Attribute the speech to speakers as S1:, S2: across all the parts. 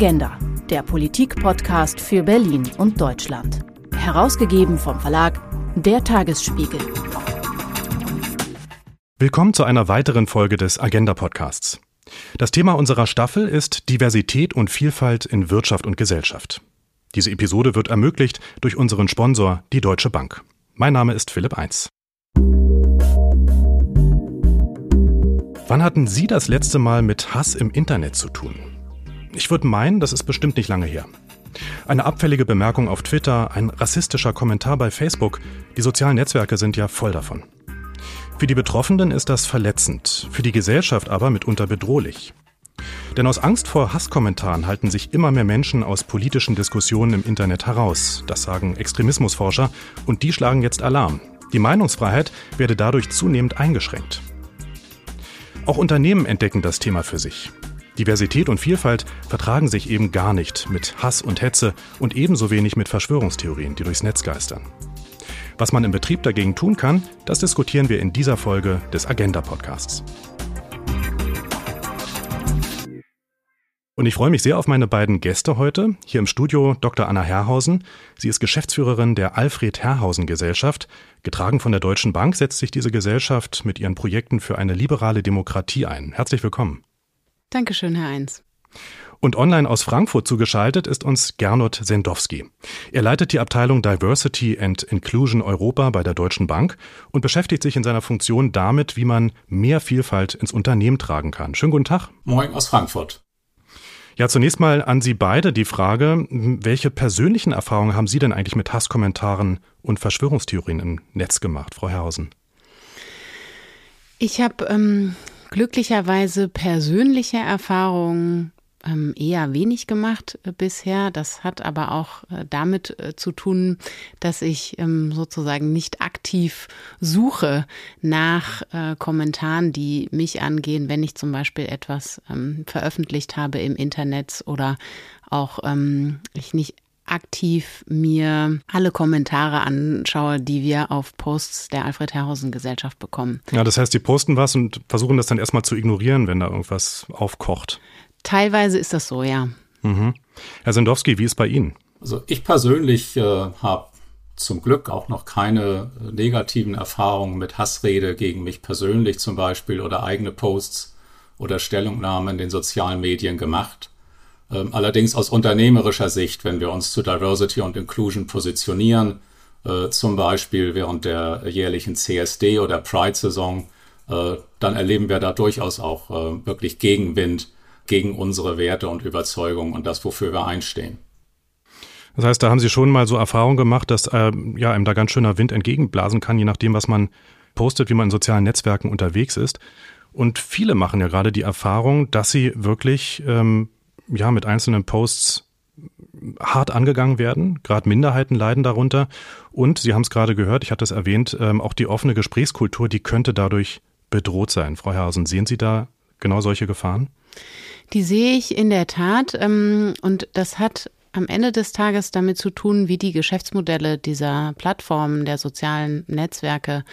S1: Agenda, der Politik-Podcast für Berlin und Deutschland. Herausgegeben vom Verlag Der Tagesspiegel.
S2: Willkommen zu einer weiteren Folge des Agenda-Podcasts. Das Thema unserer Staffel ist Diversität und Vielfalt in Wirtschaft und Gesellschaft. Diese Episode wird ermöglicht durch unseren Sponsor, die Deutsche Bank. Mein Name ist Philipp Eins. Wann hatten Sie das letzte Mal mit Hass im Internet zu tun? Ich würde meinen, das ist bestimmt nicht lange her. Eine abfällige Bemerkung auf Twitter, ein rassistischer Kommentar bei Facebook, die sozialen Netzwerke sind ja voll davon. Für die Betroffenen ist das verletzend, für die Gesellschaft aber mitunter bedrohlich. Denn aus Angst vor Hasskommentaren halten sich immer mehr Menschen aus politischen Diskussionen im Internet heraus. Das sagen Extremismusforscher und die schlagen jetzt Alarm. Die Meinungsfreiheit werde dadurch zunehmend eingeschränkt. Auch Unternehmen entdecken das Thema für sich. Diversität und Vielfalt vertragen sich eben gar nicht mit Hass und Hetze und ebenso wenig mit Verschwörungstheorien, die durchs Netz geistern. Was man im Betrieb dagegen tun kann, das diskutieren wir in dieser Folge des Agenda Podcasts. Und ich freue mich sehr auf meine beiden Gäste heute. Hier im Studio Dr. Anna Herrhausen. Sie ist Geschäftsführerin der Alfred Herrhausen Gesellschaft. Getragen von der Deutschen Bank setzt sich diese Gesellschaft mit ihren Projekten für eine liberale Demokratie ein. Herzlich willkommen.
S3: Dankeschön, Herr Eins.
S2: Und online aus Frankfurt zugeschaltet ist uns Gernot Sendowski. Er leitet die Abteilung Diversity and Inclusion Europa bei der Deutschen Bank und beschäftigt sich in seiner Funktion damit, wie man mehr Vielfalt ins Unternehmen tragen kann. Schönen guten Tag.
S4: Moin aus Frankfurt.
S2: Ja, zunächst mal an Sie beide die Frage, welche persönlichen Erfahrungen haben Sie denn eigentlich mit Hasskommentaren und Verschwörungstheorien im Netz gemacht, Frau Herrhausen?
S3: Ich habe ähm, glücklicherweise persönliche Erfahrungen ähm, eher wenig gemacht äh, bisher. Das hat aber auch äh, damit äh, zu tun, dass ich ähm, sozusagen nicht aktiv suche nach Kommentaren, die mich angehen, wenn ich zum Beispiel etwas ähm, veröffentlicht habe im Internet oder auch ich nicht aktiv mir alle Kommentare anschaue, die wir auf Posts der Alfred Herrhausen Gesellschaft bekommen.
S2: Ja, das heißt, die posten was und versuchen das dann erstmal zu ignorieren, wenn da irgendwas aufkocht.
S3: Teilweise ist das so, ja.
S2: Mhm. Herr Sendowski, wie ist bei Ihnen?
S4: Also ich persönlich äh, habe zum Glück auch noch keine negativen Erfahrungen mit Hassrede gegen mich persönlich zum Beispiel oder eigene Posts oder Stellungnahmen in den sozialen Medien gemacht. Ähm, allerdings aus unternehmerischer Sicht, wenn wir uns zu Diversity und Inclusion positionieren, äh, zum Beispiel während der jährlichen CSD oder Pride-Saison, äh, dann erleben wir da durchaus auch äh, wirklich Gegenwind gegen unsere Werte und Überzeugungen und das, wofür wir einstehen.
S2: Das heißt, da haben Sie schon mal so Erfahrungen gemacht, dass äh, ja einem da ganz schöner Wind entgegenblasen kann, je nachdem, was man postet, wie man in sozialen Netzwerken unterwegs ist. Und viele machen ja gerade die Erfahrung, dass sie wirklich ähm, ja mit einzelnen Posts hart angegangen werden. Gerade Minderheiten leiden darunter. Und Sie haben es gerade gehört, ich hatte es erwähnt, ähm, auch die offene Gesprächskultur, die könnte dadurch bedroht sein. Frau Herrhausen, sehen Sie da genau solche Gefahren?
S3: Die sehe ich in der Tat. Ähm, und das hat am Ende des Tages damit zu tun, wie die Geschäftsmodelle dieser Plattformen, der sozialen Netzwerke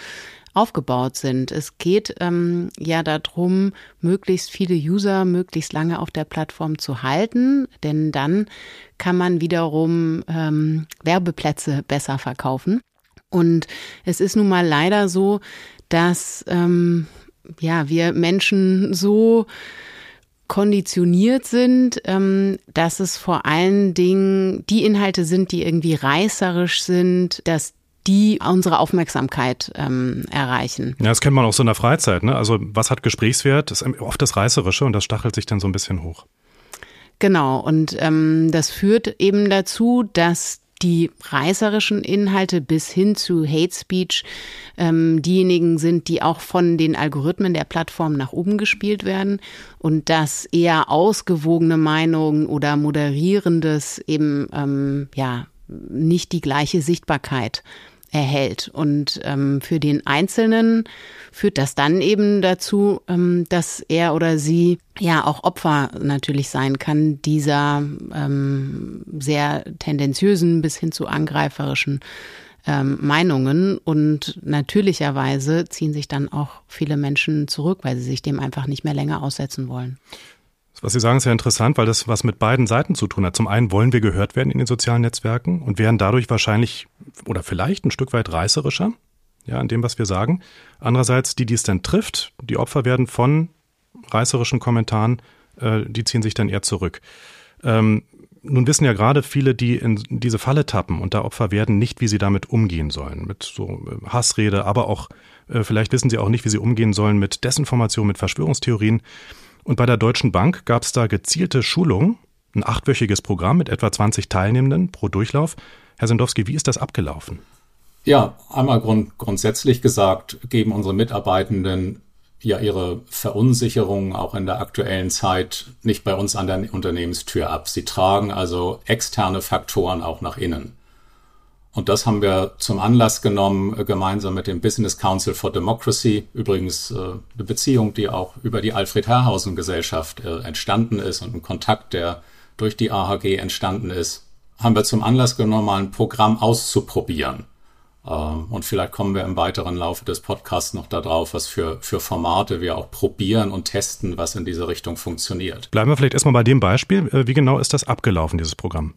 S3: aufgebaut sind. Es geht ähm, ja darum, möglichst viele User möglichst lange auf der Plattform zu halten, denn dann kann man wiederum ähm, Werbeplätze besser verkaufen. Und es ist nun mal leider so, dass ähm, ja wir Menschen so konditioniert sind, ähm, dass es vor allen Dingen die Inhalte sind, die irgendwie reißerisch sind, dass die unsere Aufmerksamkeit ähm, erreichen.
S2: Ja, das kennt man auch so in der Freizeit. Ne? Also was hat Gesprächswert? Das ist oft das Reißerische und das stachelt sich dann so ein bisschen hoch.
S3: Genau, und ähm, das führt eben dazu, dass die reißerischen Inhalte bis hin zu Hate Speech ähm, diejenigen sind, die auch von den Algorithmen der Plattform nach oben gespielt werden und dass eher ausgewogene Meinungen oder moderierendes eben ähm, ja nicht die gleiche Sichtbarkeit erhält. Und ähm, für den Einzelnen führt das dann eben dazu, ähm, dass er oder sie ja auch Opfer natürlich sein kann dieser ähm, sehr tendenziösen bis hin zu angreiferischen ähm, Meinungen. Und natürlicherweise ziehen sich dann auch viele Menschen zurück, weil sie sich dem einfach nicht mehr länger aussetzen wollen.
S2: Was Sie sagen, ist ja interessant, weil das was mit beiden Seiten zu tun hat. Zum einen wollen wir gehört werden in den sozialen Netzwerken und werden dadurch wahrscheinlich oder vielleicht ein Stück weit reißerischer, ja, in dem, was wir sagen. Andererseits, die, die es dann trifft, die Opfer werden von reißerischen Kommentaren, äh, die ziehen sich dann eher zurück. Ähm, nun wissen ja gerade viele, die in diese Falle tappen und da Opfer werden, nicht, wie sie damit umgehen sollen. Mit so äh, Hassrede, aber auch, äh, vielleicht wissen sie auch nicht, wie sie umgehen sollen mit Desinformation, mit Verschwörungstheorien. Und bei der Deutschen Bank gab es da gezielte Schulungen, ein achtwöchiges Programm mit etwa 20 Teilnehmenden pro Durchlauf. Herr Sendowski, wie ist das abgelaufen?
S4: Ja, einmal grund, grundsätzlich gesagt, geben unsere Mitarbeitenden ja ihre Verunsicherung auch in der aktuellen Zeit nicht bei uns an der Unternehmenstür ab. Sie tragen also externe Faktoren auch nach innen. Und das haben wir zum Anlass genommen, äh, gemeinsam mit dem Business Council for Democracy, übrigens äh, eine Beziehung, die auch über die Alfred Herrhausen Gesellschaft äh, entstanden ist und ein Kontakt, der durch die AHG entstanden ist, haben wir zum Anlass genommen, mal ein Programm auszuprobieren. Ähm, und vielleicht kommen wir im weiteren Laufe des Podcasts noch darauf, was für, für Formate wir auch probieren und testen, was in diese Richtung funktioniert.
S2: Bleiben wir vielleicht erstmal bei dem Beispiel. Wie genau ist das abgelaufen, dieses Programm?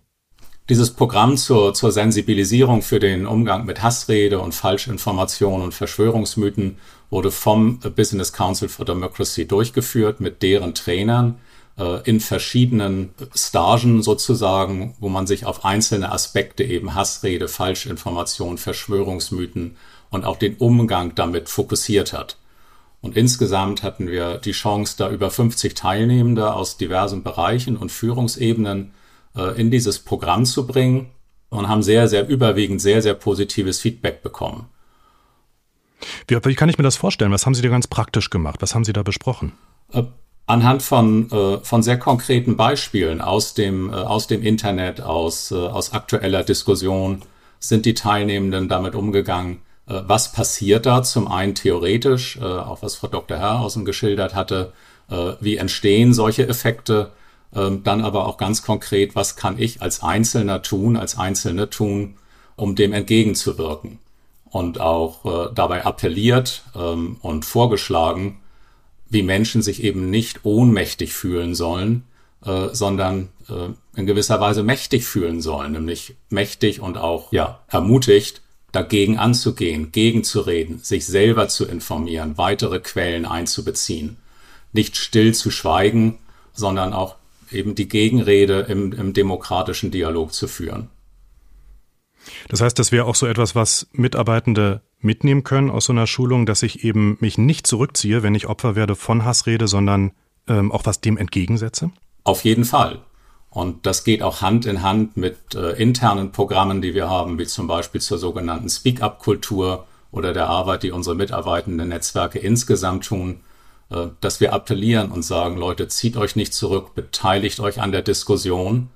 S4: Dieses Programm zur, zur Sensibilisierung für den Umgang mit Hassrede und Falschinformationen und Verschwörungsmythen wurde vom Business Council for Democracy durchgeführt mit deren Trainern äh, in verschiedenen Stagen sozusagen, wo man sich auf einzelne Aspekte eben Hassrede, Falschinformation, Verschwörungsmythen und auch den Umgang damit fokussiert hat. Und insgesamt hatten wir die Chance, da über 50 Teilnehmende aus diversen Bereichen und Führungsebenen äh, in dieses Programm zu bringen und haben sehr, sehr überwiegend sehr, sehr positives Feedback bekommen.
S2: Wie, wie kann ich mir das vorstellen? Was haben Sie da ganz praktisch gemacht? Was haben Sie da besprochen?
S4: Äh, anhand von, äh, von sehr konkreten Beispielen aus dem, äh, aus dem Internet, aus, äh, aus aktueller Diskussion sind die Teilnehmenden damit umgegangen. Äh, was passiert da? Zum einen theoretisch, äh, auch was Frau Dr. Herrhausen geschildert hatte, äh, wie entstehen solche Effekte? Ähm, dann aber auch ganz konkret, was kann ich als Einzelner tun, als Einzelne tun, um dem entgegenzuwirken. Und auch äh, dabei appelliert ähm, und vorgeschlagen, wie Menschen sich eben nicht ohnmächtig fühlen sollen, äh, sondern äh, in gewisser Weise mächtig fühlen sollen, nämlich mächtig und auch ja ermutigt, dagegen anzugehen, gegenzureden, sich selber zu informieren, weitere Quellen einzubeziehen, nicht still zu schweigen, sondern auch eben die Gegenrede im, im demokratischen Dialog zu führen.
S2: Das heißt, das wäre auch so etwas, was Mitarbeitende mitnehmen können aus so einer Schulung, dass ich eben mich nicht zurückziehe, wenn ich Opfer werde von Hassrede, sondern ähm, auch was dem entgegensetze?
S4: Auf jeden Fall. Und das geht auch Hand in Hand mit äh, internen Programmen, die wir haben, wie zum Beispiel zur sogenannten Speak-up-Kultur oder der Arbeit, die unsere mitarbeitenden Netzwerke insgesamt tun, dass wir appellieren und sagen, Leute, zieht euch nicht zurück, beteiligt euch an der Diskussion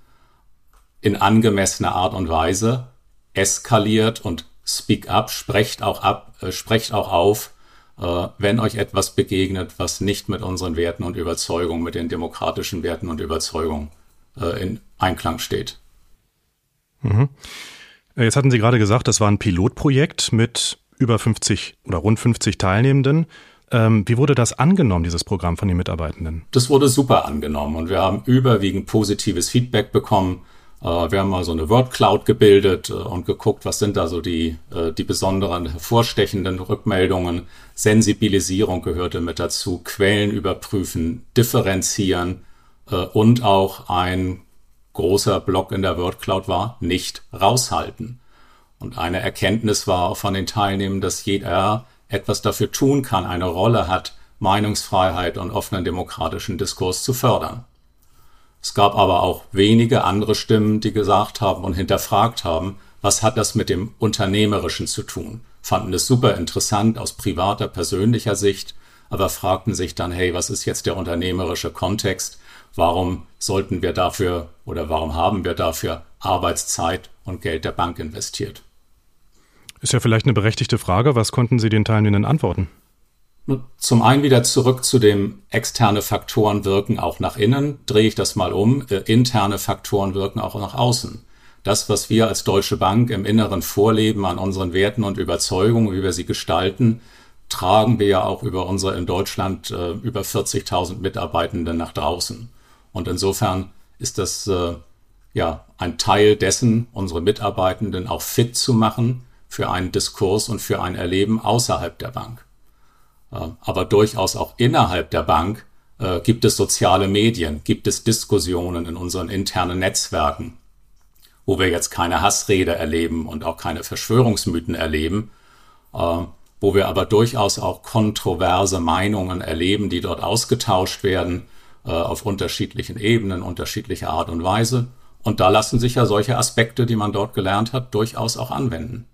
S4: in angemessener Art und Weise, eskaliert und speak up, sprecht auch ab, äh, sprecht auch auf, äh, wenn euch etwas begegnet, was nicht mit unseren Werten und Überzeugungen, mit den demokratischen Werten und Überzeugungen äh, in Einklang steht.
S2: Mhm. Äh, jetzt hatten Sie gerade gesagt, das war ein Pilotprojekt mit über 50 oder rund 50 Teilnehmenden. Ähm, wie wurde das angenommen, dieses Programm von den Mitarbeitenden?
S4: Das wurde super angenommen und wir haben überwiegend positives Feedback bekommen. Äh, wir haben mal so eine Word Cloud gebildet äh, und geguckt, was sind da so die, äh, die besonderen hervorstechenden Rückmeldungen. Sensibilisierung gehörte mit dazu, Quellen überprüfen, differenzieren und auch ein großer Block in der Word Cloud war, nicht raushalten. Und eine Erkenntnis war von den Teilnehmern, dass jeder etwas dafür tun kann, eine Rolle hat, Meinungsfreiheit und offenen demokratischen Diskurs zu fördern. Es gab aber auch wenige andere Stimmen, die gesagt haben und hinterfragt haben, was hat das mit dem Unternehmerischen zu tun? Fanden es super interessant aus privater, persönlicher Sicht, aber fragten sich dann, hey, was ist jetzt der unternehmerische Kontext? Warum sollten wir dafür oder warum haben wir dafür Arbeitszeit und Geld der Bank investiert?
S2: Ist ja vielleicht eine berechtigte Frage. Was konnten Sie den Teilnehmenden antworten?
S4: Zum einen wieder zurück zu dem externe Faktoren wirken auch nach innen. Drehe ich das mal um. Äh, interne Faktoren wirken auch nach außen. Das, was wir als Deutsche Bank im Inneren vorleben an unseren Werten und Überzeugungen, wie wir sie gestalten, tragen wir ja auch über unsere in Deutschland äh, über 40.000 Mitarbeitende nach draußen. Und insofern ist das äh, ja ein Teil dessen, unsere Mitarbeitenden auch fit zu machen für einen Diskurs und für ein Erleben außerhalb der Bank. Äh, aber durchaus auch innerhalb der Bank äh, gibt es soziale Medien, gibt es Diskussionen in unseren internen Netzwerken, wo wir jetzt keine Hassrede erleben und auch keine Verschwörungsmythen erleben, äh, wo wir aber durchaus auch kontroverse Meinungen erleben, die dort ausgetauscht werden äh, auf unterschiedlichen Ebenen, unterschiedlicher Art und Weise. Und da lassen sich ja solche Aspekte, die man dort gelernt hat, durchaus auch anwenden.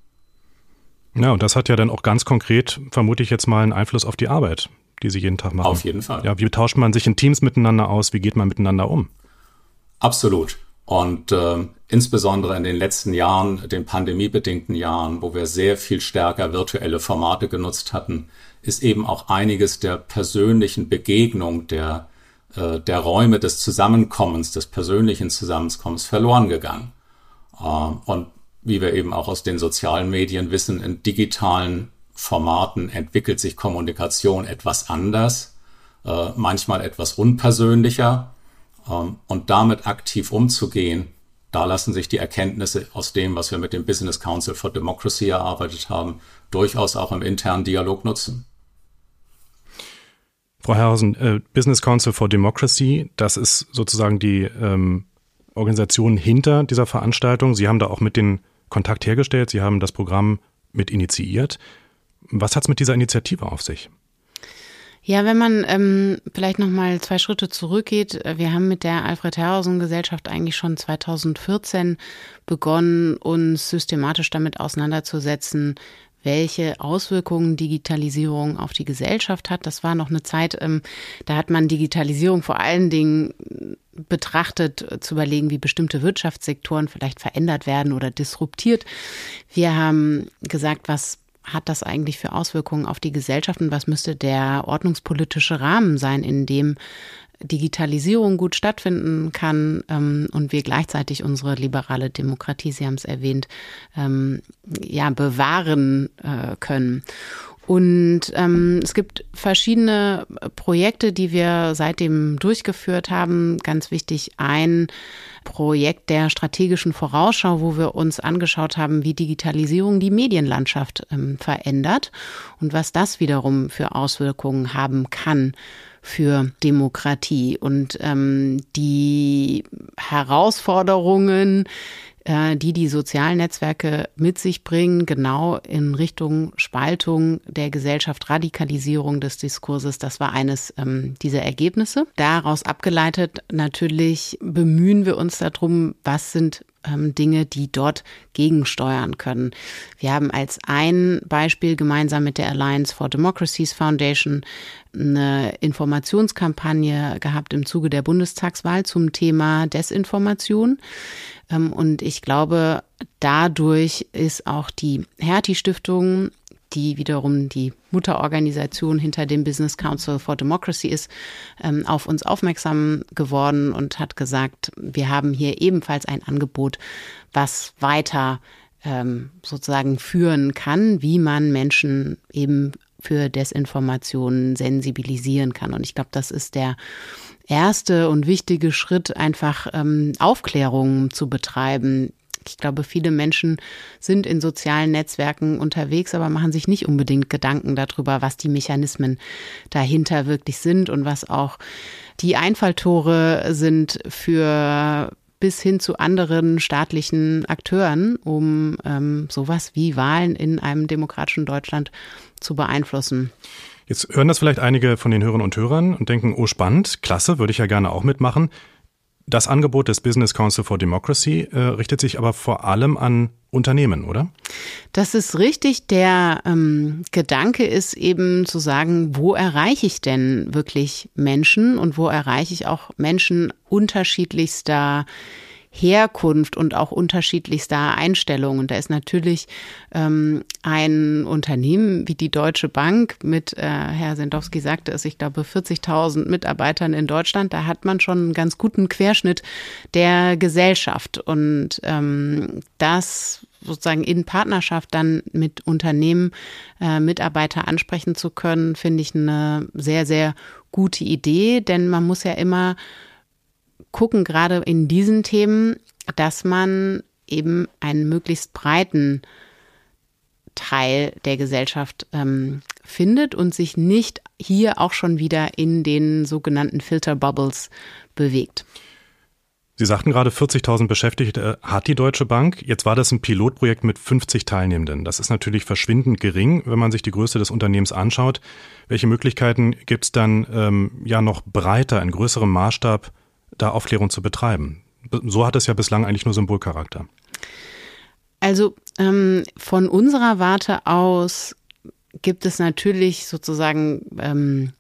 S2: Ja, und das hat ja dann auch ganz konkret, vermute ich jetzt mal, einen Einfluss auf die Arbeit, die Sie jeden Tag machen.
S4: Auf jeden Fall.
S2: Ja, wie tauscht man sich in Teams miteinander aus? Wie geht man miteinander um?
S4: Absolut. Und äh, insbesondere in den letzten Jahren, den pandemiebedingten Jahren, wo wir sehr viel stärker virtuelle Formate genutzt hatten, ist eben auch einiges der persönlichen Begegnung, der, äh, der Räume des Zusammenkommens, des persönlichen Zusammenkommens verloren gegangen. Äh, und wie wir eben auch aus den sozialen Medien wissen, in digitalen Formaten entwickelt sich Kommunikation etwas anders, äh, manchmal etwas unpersönlicher. Ähm, und damit aktiv umzugehen, da lassen sich die Erkenntnisse aus dem, was wir mit dem Business Council for Democracy erarbeitet haben, durchaus auch im internen Dialog nutzen.
S2: Frau Herrhausen, äh, Business Council for Democracy, das ist sozusagen die ähm, Organisation hinter dieser Veranstaltung. Sie haben da auch mit den Kontakt hergestellt, Sie haben das Programm mit initiiert. Was hat es mit dieser Initiative auf sich?
S3: Ja, wenn man ähm, vielleicht noch mal zwei Schritte zurückgeht, äh, wir haben mit der Alfred Herrhausen Gesellschaft eigentlich schon 2014 begonnen, uns systematisch damit auseinanderzusetzen, welche Auswirkungen Digitalisierung auf die Gesellschaft hat. Das war noch eine Zeit, ähm, da hat man Digitalisierung vor allen Dingen betrachtet, äh, zu überlegen, wie bestimmte Wirtschaftssektoren vielleicht verändert werden oder disruptiert. Wir haben gesagt, was hat das eigentlich für Auswirkungen auf die Gesellschaft und was müsste der ordnungspolitische Rahmen sein, in dem Digitalisierung gut stattfinden kann ähm, und wir gleichzeitig unsere liberale Demokratie, Sie haben es erwähnt, ähm, ja, bewahren äh, können. Und ähm, es gibt verschiedene Projekte, die wir seitdem durchgeführt haben. Ganz wichtig ein Projekt der strategischen Vorausschau, wo wir uns angeschaut haben, wie Digitalisierung die Medienlandschaft ähm, verändert und was das wiederum für Auswirkungen haben kann für Demokratie. Und ähm, die Herausforderungen, äh, die die sozialen Netzwerke mit sich bringen, genau in Richtung Spaltung der Gesellschaft, Radikalisierung des Diskurses. Das war eines ähm, dieser Ergebnisse. Daraus abgeleitet natürlich bemühen wir uns darum, was sind ähm, Dinge, die dort gegensteuern können. Wir haben als ein Beispiel gemeinsam mit der Alliance for Democracies Foundation eine Informationskampagne gehabt im Zuge der Bundestagswahl zum Thema Desinformation. Ähm, und ich glaube, dadurch ist auch die Hertie Stiftung die wiederum die Mutterorganisation hinter dem Business Council for Democracy ist, ähm, auf uns aufmerksam geworden und hat gesagt, wir haben hier ebenfalls ein Angebot, was weiter ähm, sozusagen führen kann, wie man Menschen eben für Desinformationen sensibilisieren kann. Und ich glaube, das ist der erste und wichtige Schritt, einfach ähm, Aufklärung zu betreiben. Ich glaube, viele Menschen sind in sozialen Netzwerken unterwegs, aber machen sich nicht unbedingt Gedanken darüber, was die Mechanismen dahinter wirklich sind und was auch die Einfalltore sind für bis hin zu anderen staatlichen Akteuren, um ähm, sowas wie Wahlen in einem demokratischen Deutschland zu beeinflussen.
S2: Jetzt hören das vielleicht einige von den Hörern und Hörern und denken, oh spannend, klasse, würde ich ja gerne auch mitmachen. Das Angebot des Business Council for Democracy äh, richtet sich aber vor allem an Unternehmen, oder?
S3: Das ist richtig. Der ähm, Gedanke ist eben zu sagen, wo erreiche ich denn wirklich Menschen und wo erreiche ich auch Menschen unterschiedlichster Herkunft und auch unterschiedlichster Einstellungen. Da ist natürlich ähm, ein Unternehmen wie die Deutsche Bank mit, äh, Herr Sendowski sagte es, ich glaube 40.000 Mitarbeitern in Deutschland, da hat man schon einen ganz guten Querschnitt der Gesellschaft. Und ähm, das sozusagen in Partnerschaft dann mit Unternehmen äh, Mitarbeiter ansprechen zu können, finde ich eine sehr, sehr gute Idee, denn man muss ja immer gucken gerade in diesen Themen, dass man eben einen möglichst breiten Teil der Gesellschaft ähm, findet und sich nicht hier auch schon wieder in den sogenannten Filter Bubbles bewegt.
S2: Sie sagten gerade, 40.000 Beschäftigte hat die Deutsche Bank. Jetzt war das ein Pilotprojekt mit 50 Teilnehmenden. Das ist natürlich verschwindend gering, wenn man sich die Größe des Unternehmens anschaut. Welche Möglichkeiten gibt es dann, ähm, ja noch breiter, in größerem Maßstab, da Aufklärung zu betreiben? So hat es ja bislang eigentlich nur Symbolcharakter.
S3: Also ähm, von unserer Warte aus gibt es natürlich sozusagen ähm,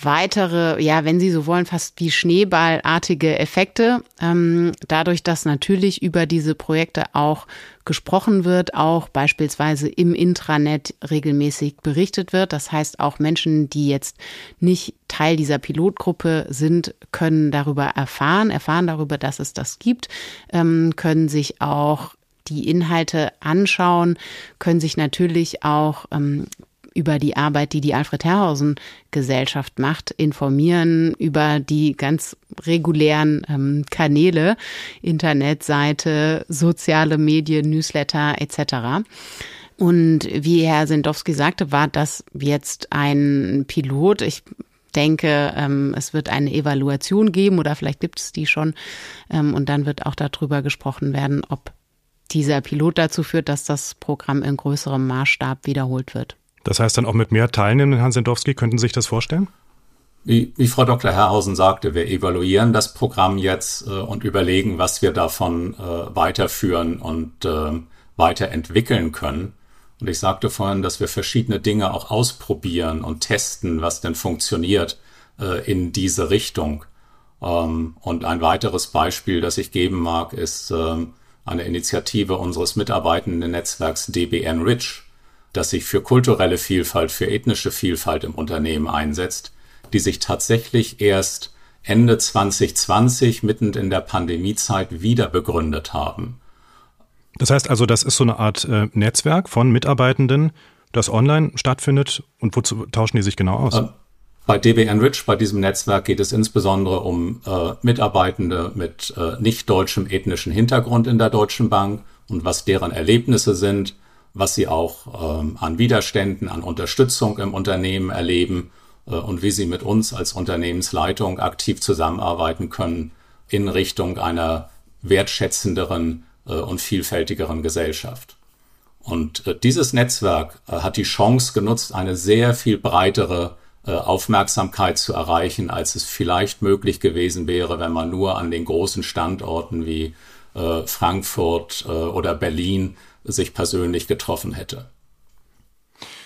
S3: weitere, ja, wenn Sie so wollen, fast wie schneeballartige Effekte. Ähm, dadurch, dass natürlich über diese Projekte auch gesprochen wird, auch beispielsweise im Intranet regelmäßig berichtet wird. Das heißt, auch Menschen, die jetzt nicht Teil dieser Pilotgruppe sind, können darüber erfahren, erfahren darüber, dass es das gibt, ähm, können sich auch die Inhalte anschauen, können sich natürlich auch ähm, über die Arbeit, die die Alfred Herrhausen Gesellschaft macht, informieren über die ganz regulären ähm, Kanäle, Internetseite, soziale Medien, Newsletter etc. Und wie Herr Sendowski sagte, war das jetzt ein Pilot. Ich denke, ähm, es wird eine Evaluation geben oder vielleicht gibt es die schon. Ähm, und dann wird auch darüber gesprochen werden, ob dieser Pilot dazu führt, dass das Programm in größerem Maßstab wiederholt wird.
S2: Das heißt dann auch mit mehr Teilnehmenden, Herrn Sendowski, könnten Sie sich das vorstellen?
S4: Wie, wie Frau Dr. Herrhausen sagte, wir evaluieren das Programm jetzt äh, und überlegen, was wir davon äh, weiterführen und äh, weiterentwickeln können. Und ich sagte vorhin, dass wir verschiedene Dinge auch ausprobieren und testen, was denn funktioniert äh, in diese Richtung. Ähm, und ein weiteres Beispiel, das ich geben mag, ist ähm, eine Initiative unseres mitarbeitenden Netzwerks DB Enrich, das sich für kulturelle Vielfalt, für ethnische Vielfalt im Unternehmen einsetzt, die sich tatsächlich erst Ende 2020, mitten in der Pandemiezeit, wieder begründet haben.
S2: Das heißt also, das ist so eine Art äh, Netzwerk von Mitarbeitenden, das online stattfindet. Und wozu tauschen die sich genau aus? Äh,
S4: bei DB Enrich, bei diesem Netzwerk, geht es insbesondere um äh, Mitarbeitende mit äh, nicht deutschem ethnischen Hintergrund in der Deutschen Bank und was deren Erlebnisse sind, was sie auch ähm, an Widerständen, an Unterstützung im Unternehmen erleben äh, und wie sie mit uns als Unternehmensleitung aktiv zusammenarbeiten können in Richtung einer wertschätzenderen äh, und vielfältigeren Gesellschaft. Und äh, dieses Netzwerk äh, hat die Chance genutzt, eine sehr viel breitere äh, Aufmerksamkeit zu erreichen, als es vielleicht möglich gewesen wäre, wenn man nur an den großen Standorten wie äh, Frankfurt oder Berlin sich persönlich getroffen hätte.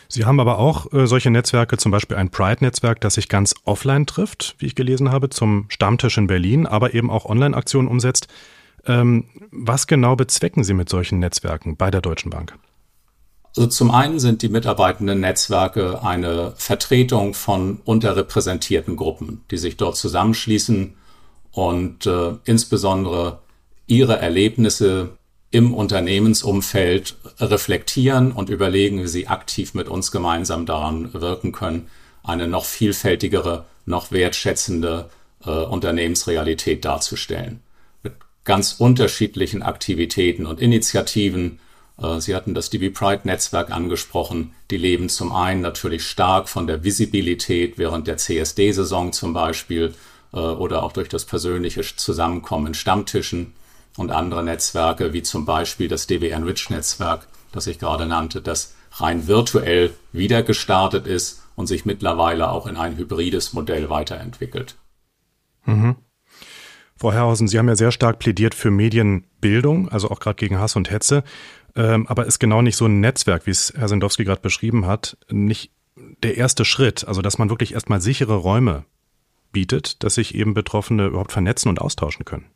S2: Sie haben aber auch äh, solche Netzwerke, zum Beispiel ein Pride-Netzwerk, das sich ganz offline trifft, wie ich gelesen habe, zum Stammtisch in Berlin, aber eben auch Online-Aktionen umsetzt. Ähm, was genau bezwecken Sie mit solchen Netzwerken bei der Deutschen Bank?
S4: Also zum einen sind die mitarbeitenden Netzwerke eine Vertretung von unterrepräsentierten Gruppen, die sich dort zusammenschließen und äh, insbesondere ihre Erlebnisse im Unternehmensumfeld reflektieren und überlegen, wie sie aktiv mit uns gemeinsam daran wirken können, eine noch vielfältigere, noch wertschätzende äh, Unternehmensrealität darzustellen. Mit ganz unterschiedlichen Aktivitäten und Initiativen, äh, Sie hatten das DB Pride Netzwerk angesprochen. Die leben zum einen natürlich stark von der Visibilität während der CSD-Saison zum Beispiel äh, oder auch durch das persönliche Zusammenkommen in Stammtischen und andere Netzwerke wie zum Beispiel das DB Enrich Netzwerk, das ich gerade nannte, das rein virtuell wieder gestartet ist und sich mittlerweile auch in ein hybrides Modell weiterentwickelt.
S2: Mhm. Frau Herrhausen, Sie haben ja sehr stark plädiert für Medienbildung, also auch gerade gegen Hass und Hetze. Ähm, aber ist genau nicht so ein Netzwerk, wie es Herr Sendowski gerade beschrieben hat, nicht der erste Schritt, also dass man wirklich erstmal sichere Räume bietet, dass sich eben Betroffene überhaupt vernetzen und austauschen können.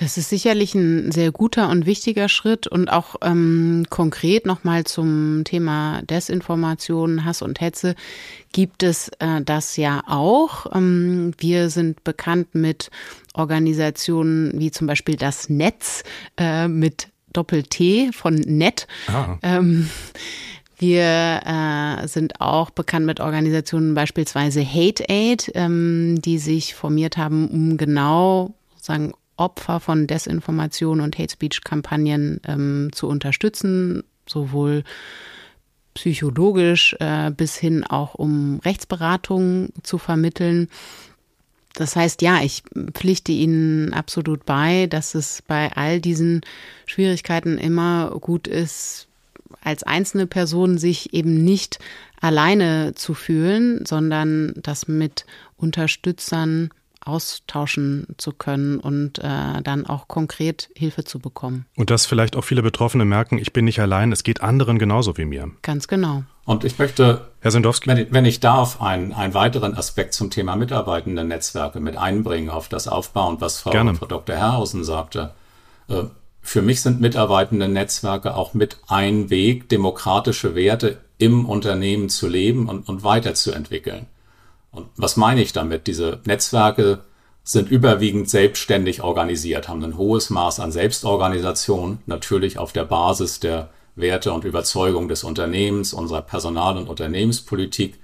S3: Das ist sicherlich ein sehr guter und wichtiger Schritt und auch ähm, konkret nochmal zum Thema Desinformation, Hass und Hetze gibt es äh, das ja auch. Ähm, wir sind bekannt mit Organisationen wie zum Beispiel das Netz äh, mit Doppel-T von Net. Ah. Ähm, Wir äh, sind auch bekannt mit Organisationen, beispielsweise Hate Aid, ähm, die sich formiert haben, um genau sagen Opfer von Desinformation und Hate Speech Kampagnen ähm, zu unterstützen, sowohl psychologisch äh, bis hin auch um Rechtsberatung zu vermitteln. Das heißt, ja, ich pflichte Ihnen absolut bei, dass es bei all diesen Schwierigkeiten immer gut ist, als einzelne Person sich eben nicht alleine zu fühlen, sondern das mit Unterstützern austauschen zu können und äh, dann auch konkret Hilfe zu bekommen.
S2: Und dass vielleicht auch viele Betroffene merken, ich bin nicht allein, es geht anderen genauso wie mir.
S3: Ganz genau.
S4: Und ich möchte, Herr Sendowski, wenn ich, wenn ich darf, einen, einen weiteren Aspekt zum Thema mitarbeitende Netzwerke mit einbringen auf das Aufbauen, was Frau, Frau Dr. Herrhausen sagte. Äh, für mich sind mitarbeitende Netzwerke auch mit ein Weg, demokratische Werte im Unternehmen zu leben und, und weiterzuentwickeln. Und was meine ich damit? Diese Netzwerke sind überwiegend selbstständig organisiert, haben ein hohes Maß an Selbstorganisation, natürlich auf der Basis der Werte und Überzeugung des Unternehmens, unserer Personal- und Unternehmenspolitik.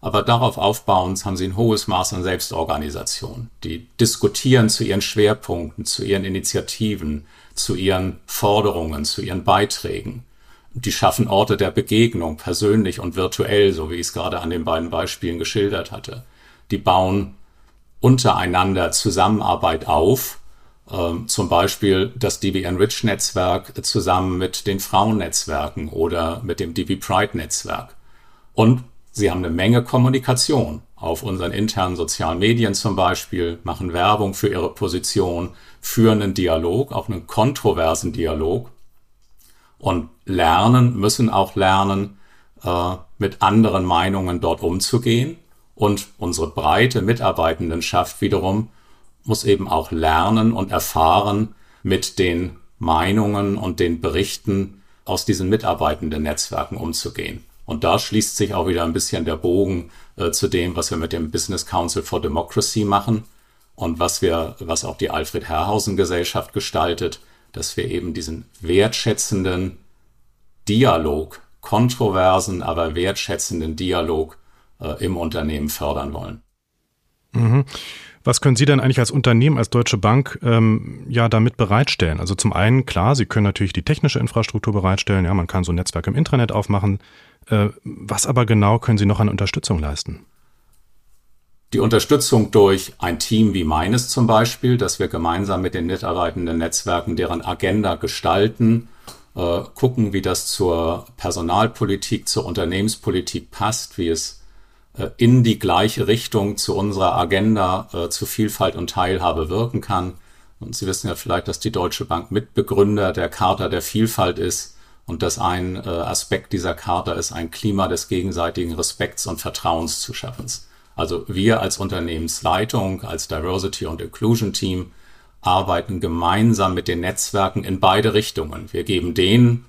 S4: Aber darauf aufbauend haben sie ein hohes Maß an Selbstorganisation. Die diskutieren zu ihren Schwerpunkten, zu ihren Initiativen, zu ihren Forderungen, zu ihren Beiträgen. Die schaffen Orte der Begegnung, persönlich und virtuell, so wie ich es gerade an den beiden Beispielen geschildert hatte. Die bauen untereinander Zusammenarbeit auf, ähm, zum Beispiel das DB Enrich Netzwerk zusammen mit den Frauennetzwerken oder mit dem DB Pride Netzwerk. Und sie haben eine Menge Kommunikation auf unseren internen sozialen Medien zum Beispiel, machen Werbung für ihre Position, führen einen Dialog, auch einen kontroversen Dialog und lernen, müssen auch lernen, äh, mit anderen Meinungen dort umzugehen. Und unsere breite Mitarbeitendenschaft wiederum muss eben auch lernen und erfahren, mit den Meinungen und den Berichten aus diesen mitarbeitenden Netzwerken umzugehen. Und da schließt sich auch wieder ein bisschen der Bogen äh, zu dem, was wir mit dem Business Council for Democracy machen und was wir, was auch die Alfred Herrhausen Gesellschaft gestaltet, dass wir eben diesen wertschätzenden Dialog, kontroversen, aber wertschätzenden Dialog äh, im Unternehmen fördern wollen.
S2: Mhm. Was können Sie denn eigentlich als Unternehmen, als Deutsche Bank ähm, ja damit bereitstellen? Also zum einen, klar, Sie können natürlich die technische Infrastruktur bereitstellen, ja, man kann so ein Netzwerk im Internet aufmachen. Äh, was aber genau können Sie noch an Unterstützung leisten?
S4: Die Unterstützung durch ein Team wie meines zum Beispiel, dass wir gemeinsam mit den mitarbeitenden Netzwerken deren Agenda gestalten, äh, gucken, wie das zur Personalpolitik, zur Unternehmenspolitik passt, wie es äh, in die gleiche Richtung zu unserer Agenda äh, zu Vielfalt und Teilhabe wirken kann. Und Sie wissen ja vielleicht, dass die Deutsche Bank Mitbegründer der Charta der Vielfalt ist und dass ein äh, Aspekt dieser Charta ist, ein Klima des gegenseitigen Respekts und Vertrauens zu schaffen. Also wir als Unternehmensleitung, als Diversity und Inclusion Team arbeiten gemeinsam mit den Netzwerken in beide Richtungen. Wir geben denen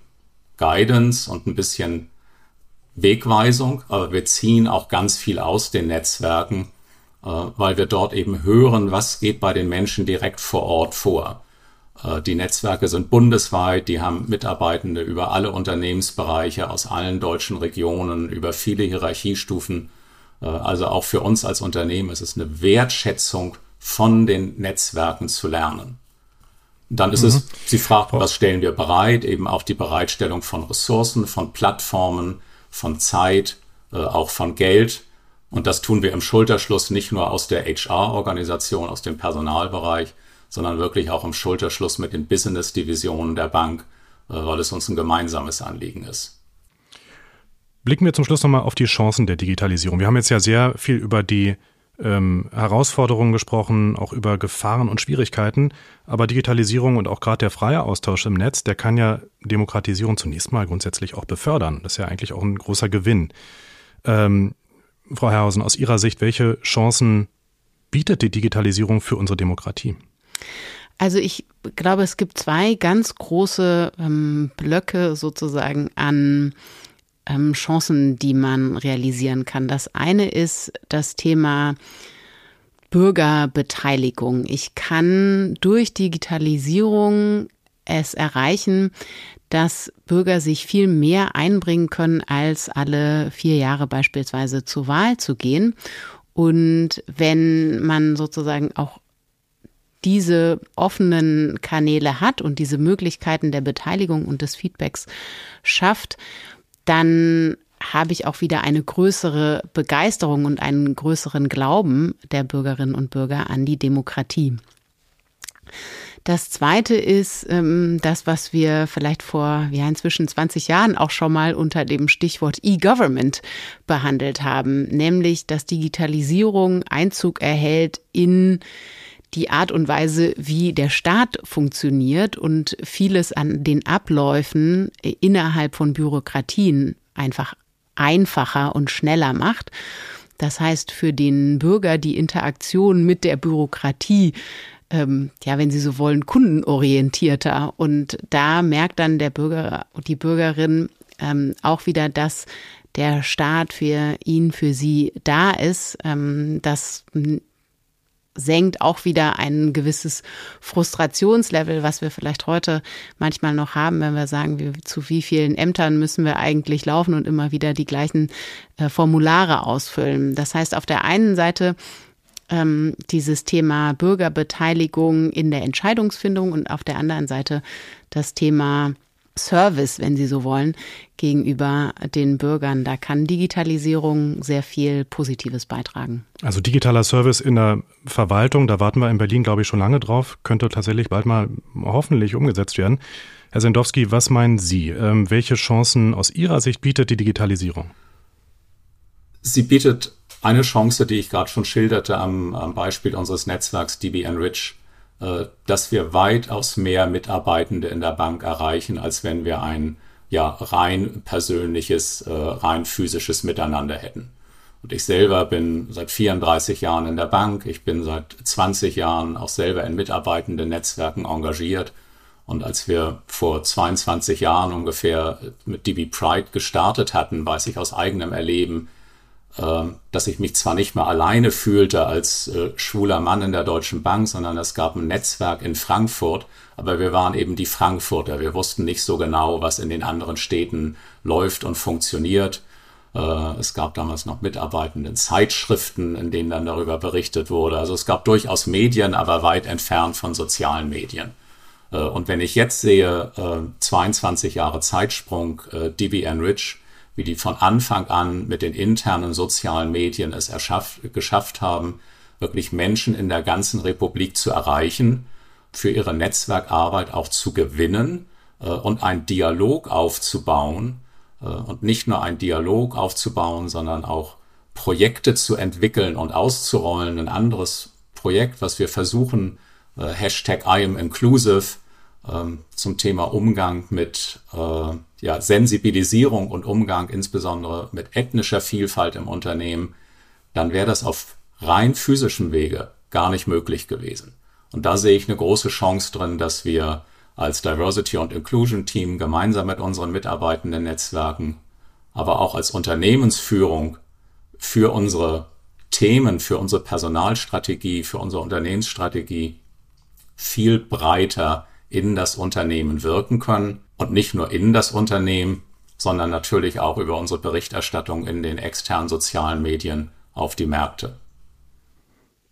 S4: Guidance und ein bisschen Wegweisung, aber wir ziehen auch ganz viel aus den Netzwerken, äh, weil wir dort eben hören, was geht bei den Menschen direkt vor Ort vor. Äh, die Netzwerke sind bundesweit, die haben Mitarbeitende über alle Unternehmensbereiche aus allen deutschen Regionen, über viele Hierarchiestufen also auch für uns als Unternehmen ist es eine Wertschätzung von den Netzwerken zu lernen. Dann ist mhm. es, Sie fragt, was stellen wir bereit? Eben auch die Bereitstellung von Ressourcen, von Plattformen, von Zeit, äh, auch von Geld. Und das tun wir im Schulterschluss nicht nur aus der HR-Organisation, aus dem Personalbereich, sondern wirklich auch im Schulterschluss mit den Business-Divisionen der Bank, äh, weil es uns ein gemeinsames Anliegen ist.
S2: Blicken wir zum Schluss nochmal auf die Chancen der Digitalisierung. Wir haben jetzt ja sehr viel über die ähm, Herausforderungen gesprochen, auch über Gefahren und Schwierigkeiten. Aber Digitalisierung und auch gerade der freie Austausch im Netz, der kann ja Demokratisierung zunächst mal grundsätzlich auch befördern. Das ist ja eigentlich auch ein großer Gewinn. Ähm, Frau Herrhausen, aus Ihrer Sicht, welche Chancen bietet die Digitalisierung für unsere Demokratie?
S3: Also ich glaube, es gibt zwei ganz große ähm, Blöcke sozusagen an ähm, Chancen, die man realisieren kann. Das eine ist das Thema Bürgerbeteiligung. Ich kann durch Digitalisierung es erreichen, dass Bürger sich viel mehr einbringen können, als alle vier Jahre beispielsweise zur Wahl zu gehen. Und wenn man sozusagen auch diese offenen Kanäle hat und diese Möglichkeiten der Beteiligung und des Feedbacks schafft, dann habe ich auch wieder eine größere Begeisterung und einen größeren Glauben der Bürgerinnen und Bürger an die Demokratie. Das zweite ist ähm, das, was wir vielleicht vor ja, inzwischen 20 Jahren auch schon mal unter dem Stichwort E-Government behandelt haben, nämlich dass Digitalisierung Einzug erhält in die Art und Weise, wie der Staat funktioniert und vieles an den Abläufen innerhalb von Bürokratien einfach einfacher und schneller macht. Das heißt, für den Bürger die Interaktion mit der Bürokratie ähm, ja, wenn Sie so wollen, kundenorientierter. Und da merkt dann der Bürger und die Bürgerin ähm, auch wieder, dass der Staat für ihn, für sie da ist. Ähm, das senkt auch wieder ein gewisses Frustrationslevel, was wir vielleicht heute manchmal noch haben, wenn wir sagen, wie, zu wie vielen Ämtern müssen wir eigentlich laufen und immer wieder die gleichen äh, Formulare ausfüllen. Das heißt, auf der einen Seite ähm, dieses Thema Bürgerbeteiligung in der Entscheidungsfindung und auf der anderen Seite das Thema Service, wenn Sie so wollen, gegenüber den Bürgern. Da kann Digitalisierung sehr viel Positives beitragen.
S2: Also digitaler Service in der Verwaltung, da warten wir in Berlin, glaube ich, schon lange drauf, könnte tatsächlich bald mal hoffentlich umgesetzt werden. Herr Sendowski, was meinen Sie? Ähm, welche Chancen aus Ihrer Sicht bietet die Digitalisierung?
S4: Sie bietet eine Chance, die ich gerade schon schilderte am, am Beispiel unseres Netzwerks DB Enrich dass wir weitaus mehr Mitarbeitende in der Bank erreichen, als wenn wir ein ja rein persönliches, äh, rein physisches Miteinander hätten. Und ich selber bin seit 34 Jahren in der Bank. Ich bin seit 20 Jahren auch selber in mitarbeitenden Netzwerken engagiert. Und als wir vor 22 Jahren ungefähr mit DB Pride gestartet hatten, weiß ich aus eigenem Erleben, dass ich mich zwar nicht mehr alleine fühlte als äh, schwuler Mann in der Deutschen Bank, sondern es gab ein Netzwerk in Frankfurt, aber wir waren eben die Frankfurter. Wir wussten nicht so genau, was in den anderen Städten läuft und funktioniert. Äh, es gab damals noch mitarbeitende Zeitschriften, in denen dann darüber berichtet wurde. Also es gab durchaus Medien, aber weit entfernt von sozialen Medien. Äh, und wenn ich jetzt sehe, 22 Jahre Zeitsprung, DB Enrich, wie die von Anfang an mit den internen sozialen Medien es erschafft, geschafft haben, wirklich Menschen in der ganzen Republik zu erreichen, für ihre Netzwerkarbeit auch zu gewinnen äh, und einen Dialog aufzubauen äh, und nicht nur einen Dialog aufzubauen, sondern auch Projekte zu entwickeln und auszurollen. Ein anderes Projekt, was wir versuchen, äh, Hashtag I am inclusive, ähm, zum Thema Umgang mit äh, ja, Sensibilisierung und Umgang insbesondere mit ethnischer Vielfalt im Unternehmen, dann wäre das auf rein physischem Wege gar nicht möglich gewesen. Und da sehe ich eine große Chance drin, dass wir als Diversity und Inclusion Team gemeinsam mit unseren mitarbeitenden Netzwerken, aber auch als Unternehmensführung für unsere Themen, für unsere Personalstrategie, für unsere Unternehmensstrategie viel breiter in das Unternehmen wirken können und nicht nur in das Unternehmen, sondern natürlich auch über unsere Berichterstattung in den externen sozialen Medien auf die Märkte.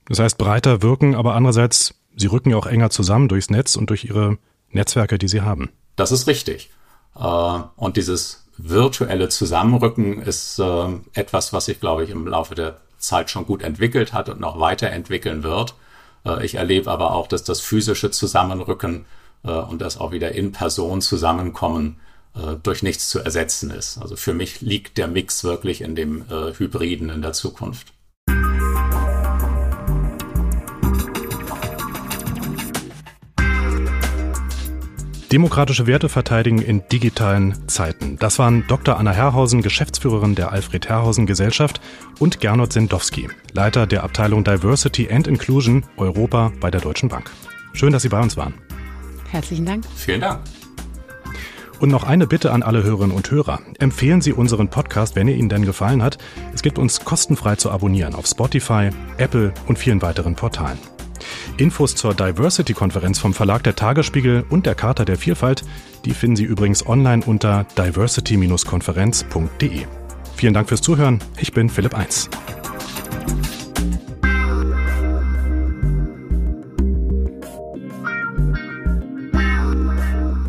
S2: Das heißt, breiter wirken, aber andererseits, Sie rücken ja auch enger zusammen durchs Netz und durch Ihre Netzwerke, die Sie haben.
S4: Das ist richtig. Äh, und dieses virtuelle Zusammenrücken ist äh, etwas, was sich, glaube ich, im Laufe der Zeit schon gut entwickelt hat und noch weiterentwickeln wird. Äh, ich erlebe aber auch, dass das physische Zusammenrücken und das auch wieder in Person zusammenkommen äh, durch nichts zu ersetzen ist. Also für mich liegt der Mix wirklich in dem äh, Hybriden in der Zukunft.
S2: Demokratische Werte verteidigen in digitalen Zeiten. Das waren Dr. Anna Herrhausen, Geschäftsführerin der Alfred Herrhausen Gesellschaft und Gernot Sendowski, Leiter der Abteilung Diversity and Inclusion Europa bei der Deutschen Bank. Schön, dass Sie bei uns waren.
S3: Herzlichen Dank.
S4: Vielen Dank.
S2: Und noch eine Bitte an alle Hörerinnen und Hörer. Empfehlen Sie unseren Podcast, wenn er Ihnen denn gefallen hat. Es gibt uns kostenfrei zu abonnieren auf Spotify, Apple und vielen weiteren Portalen. Infos zur Diversity-Konferenz vom Verlag der Tagesspiegel und der Charta der Vielfalt, die finden Sie übrigens online unter diversity-konferenz.de. Vielen Dank fürs Zuhören. Ich bin Philipp 1.